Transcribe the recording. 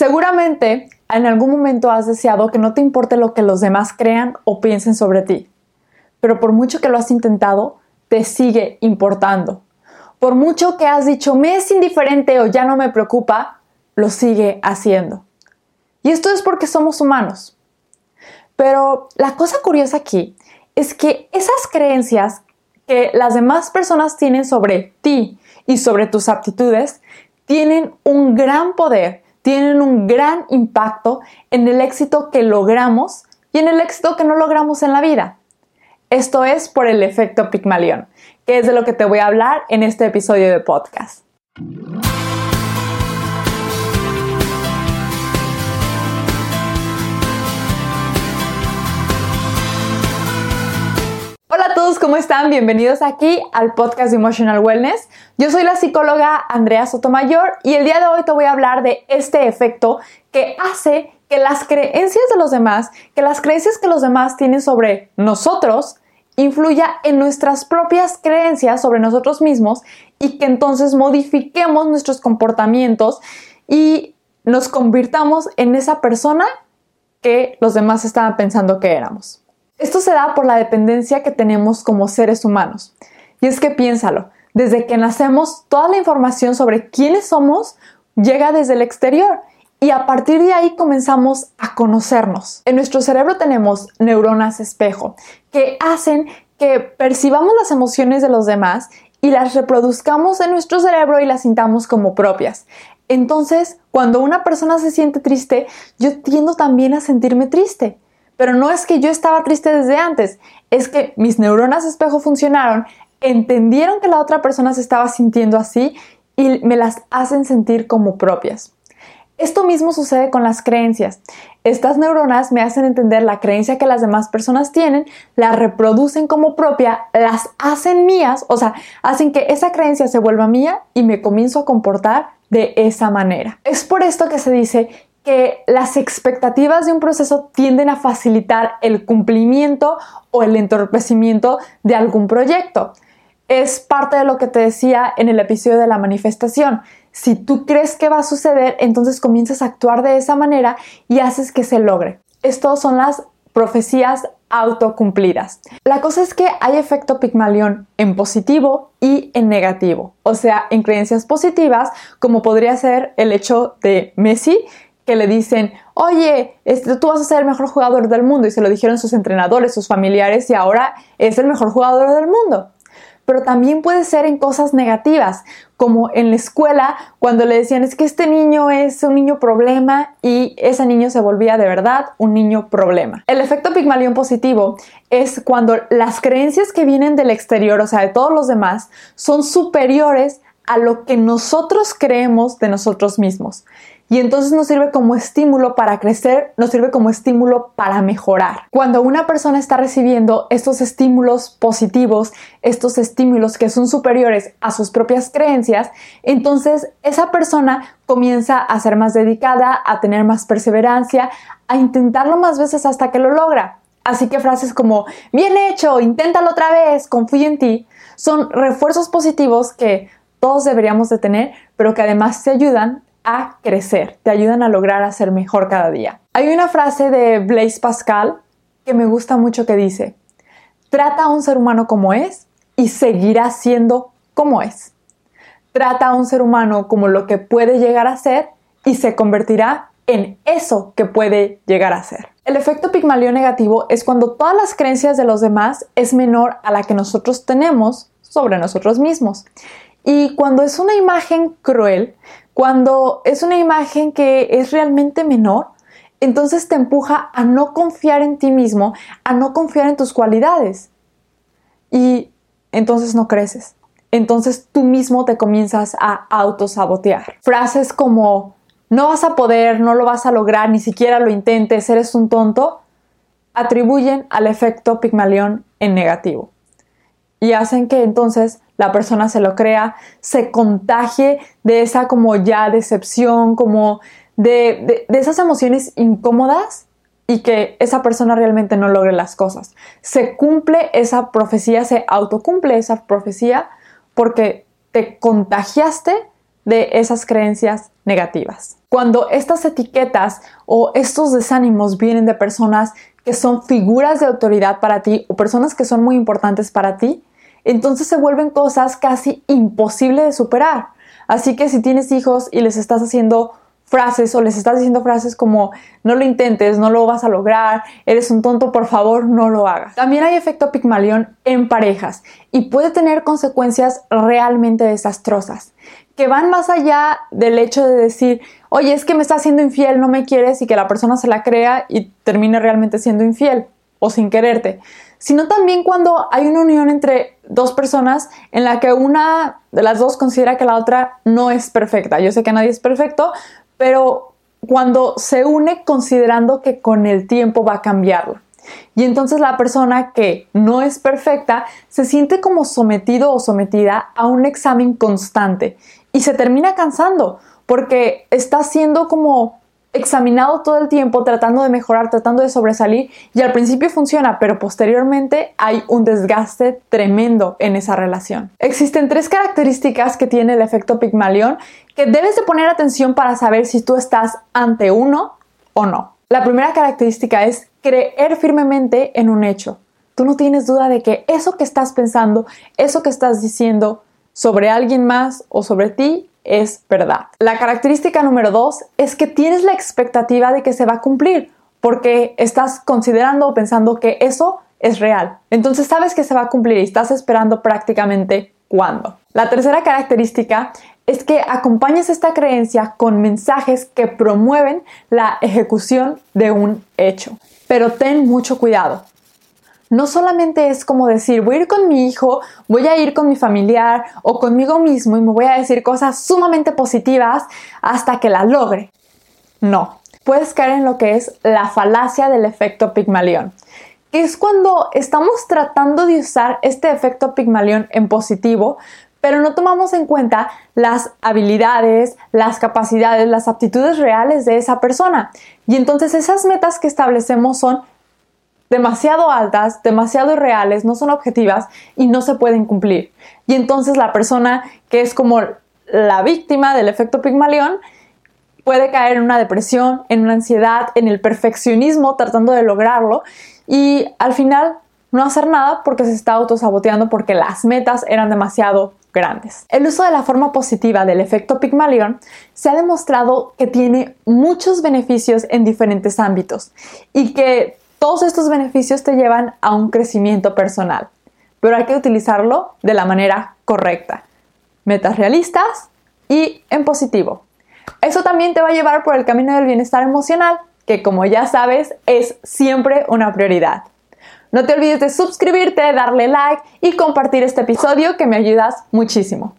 Seguramente en algún momento has deseado que no te importe lo que los demás crean o piensen sobre ti, pero por mucho que lo has intentado, te sigue importando. Por mucho que has dicho me es indiferente o ya no me preocupa, lo sigue haciendo. Y esto es porque somos humanos. Pero la cosa curiosa aquí es que esas creencias que las demás personas tienen sobre ti y sobre tus aptitudes tienen un gran poder, tienen un gran impacto en el éxito que logramos y en el éxito que no logramos en la vida. Esto es por el efecto Pigmalión, que es de lo que te voy a hablar en este episodio de podcast. ¿Cómo están? Bienvenidos aquí al podcast de Emotional Wellness. Yo soy la psicóloga Andrea Sotomayor y el día de hoy te voy a hablar de este efecto que hace que las creencias de los demás, que las creencias que los demás tienen sobre nosotros, influya en nuestras propias creencias sobre nosotros mismos y que entonces modifiquemos nuestros comportamientos y nos convirtamos en esa persona que los demás estaban pensando que éramos. Esto se da por la dependencia que tenemos como seres humanos. Y es que piénsalo, desde que nacemos, toda la información sobre quiénes somos llega desde el exterior y a partir de ahí comenzamos a conocernos. En nuestro cerebro tenemos neuronas espejo que hacen que percibamos las emociones de los demás y las reproduzcamos en nuestro cerebro y las sintamos como propias. Entonces, cuando una persona se siente triste, yo tiendo también a sentirme triste. Pero no es que yo estaba triste desde antes, es que mis neuronas espejo funcionaron, entendieron que la otra persona se estaba sintiendo así y me las hacen sentir como propias. Esto mismo sucede con las creencias. Estas neuronas me hacen entender la creencia que las demás personas tienen, la reproducen como propia, las hacen mías, o sea, hacen que esa creencia se vuelva mía y me comienzo a comportar de esa manera. Es por esto que se dice que las expectativas de un proceso tienden a facilitar el cumplimiento o el entorpecimiento de algún proyecto. Es parte de lo que te decía en el episodio de la manifestación. Si tú crees que va a suceder, entonces comienzas a actuar de esa manera y haces que se logre. Estas son las profecías autocumplidas. La cosa es que hay efecto Pigmalión en positivo y en negativo. O sea, en creencias positivas, como podría ser el hecho de Messi, que le dicen, oye, tú vas a ser el mejor jugador del mundo, y se lo dijeron sus entrenadores, sus familiares, y ahora es el mejor jugador del mundo. Pero también puede ser en cosas negativas, como en la escuela, cuando le decían, es que este niño es un niño problema, y ese niño se volvía de verdad un niño problema. El efecto Pigmalión positivo es cuando las creencias que vienen del exterior, o sea, de todos los demás, son superiores a lo que nosotros creemos de nosotros mismos y entonces nos sirve como estímulo para crecer, nos sirve como estímulo para mejorar. Cuando una persona está recibiendo estos estímulos positivos, estos estímulos que son superiores a sus propias creencias, entonces esa persona comienza a ser más dedicada, a tener más perseverancia, a intentarlo más veces hasta que lo logra. Así que frases como bien hecho, inténtalo otra vez, confío en ti, son refuerzos positivos que todos deberíamos de tener, pero que además te ayudan a crecer, te ayudan a lograr a ser mejor cada día. Hay una frase de Blaise Pascal que me gusta mucho que dice, trata a un ser humano como es y seguirá siendo como es. Trata a un ser humano como lo que puede llegar a ser y se convertirá en eso que puede llegar a ser. El efecto Pigmalión negativo es cuando todas las creencias de los demás es menor a la que nosotros tenemos sobre nosotros mismos. Y cuando es una imagen cruel, cuando es una imagen que es realmente menor, entonces te empuja a no confiar en ti mismo, a no confiar en tus cualidades. Y entonces no creces. Entonces tú mismo te comienzas a autosabotear. Frases como no vas a poder, no lo vas a lograr, ni siquiera lo intentes, eres un tonto, atribuyen al efecto Pigmalión en negativo. Y hacen que entonces la persona se lo crea, se contagie de esa como ya decepción, como de, esas emociones incómodas y que esa persona realmente no logre las cosas. Se cumple esa profecía, se autocumple esa profecía porque te contagiaste de esas creencias negativas. cuando estas etiquetas o estos desánimos vienen de personas que son figuras de autoridad para ti o personas que son muy importantes para ti, entonces se vuelven cosas casi imposibles de superar. Así que si tienes hijos y les estás haciendo frases o les estás diciendo frases como no lo intentes, no lo vas a lograr, eres un tonto, por favor, no lo hagas. También hay efecto Pigmalión en parejas y puede tener consecuencias realmente desastrosas que van más allá del hecho de decir, oye, es que me estás haciendo infiel, no me quieres y que la persona se la crea y termine realmente siendo infiel o sin quererte, sino también cuando hay una unión entre dos personas en la que una de las dos considera que la otra no es perfecta. Yo sé que nadie es perfecto, pero cuando se une considerando que con el tiempo va a cambiarlo. Y entonces la persona que no es perfecta se siente como sometido o sometida a un examen constante y se termina cansando porque está siendo como examinado todo el tiempo, tratando de mejorar, tratando de sobresalir y al principio funciona, pero posteriormente hay un desgaste tremendo en esa relación. Existen tres características que tiene el efecto Pigmalión que debes de poner atención para saber si tú estás ante uno o no. La primera característica es creer firmemente en un hecho. Tú no tienes duda de que eso que estás pensando, eso que estás diciendo sobre alguien más o sobre ti es verdad. La característica número dos es que tienes la expectativa de que se va a cumplir porque estás considerando o pensando que eso es real. Entonces sabes que se va a cumplir y estás esperando prácticamente cuándo. La tercera característica es que acompañes esta creencia con mensajes que promueven la ejecución de un hecho. Pero ten mucho cuidado. No solamente es como decir, voy a ir con mi hijo, voy a ir con mi familiar o conmigo mismo y me voy a decir cosas sumamente positivas hasta que la logre. No, puedes caer en lo que es la falacia del efecto Pigmalión, que es cuando estamos tratando de usar este efecto Pigmalión en positivo, pero no tomamos en cuenta las habilidades, las capacidades, las aptitudes reales de esa persona. Y entonces esas metas que establecemos son demasiado altas, demasiado irreales, no son objetivas y no se pueden cumplir. Y entonces la persona que es como la víctima del efecto Pigmalión puede caer en una depresión, en una ansiedad, en el perfeccionismo tratando de lograrlo y al final no hacer nada porque se está autosaboteando porque las metas eran demasiado grandes. El uso de la forma positiva del efecto Pigmalión se ha demostrado que tiene muchos beneficios en diferentes ámbitos y que todos estos beneficios te llevan a un crecimiento personal, pero hay que utilizarlo de la manera correcta. Metas realistas y en positivo. Eso también te va a llevar por el camino del bienestar emocional, que como ya sabes es siempre una prioridad. No te olvides de suscribirte, darle like y compartir este episodio que me ayudas muchísimo.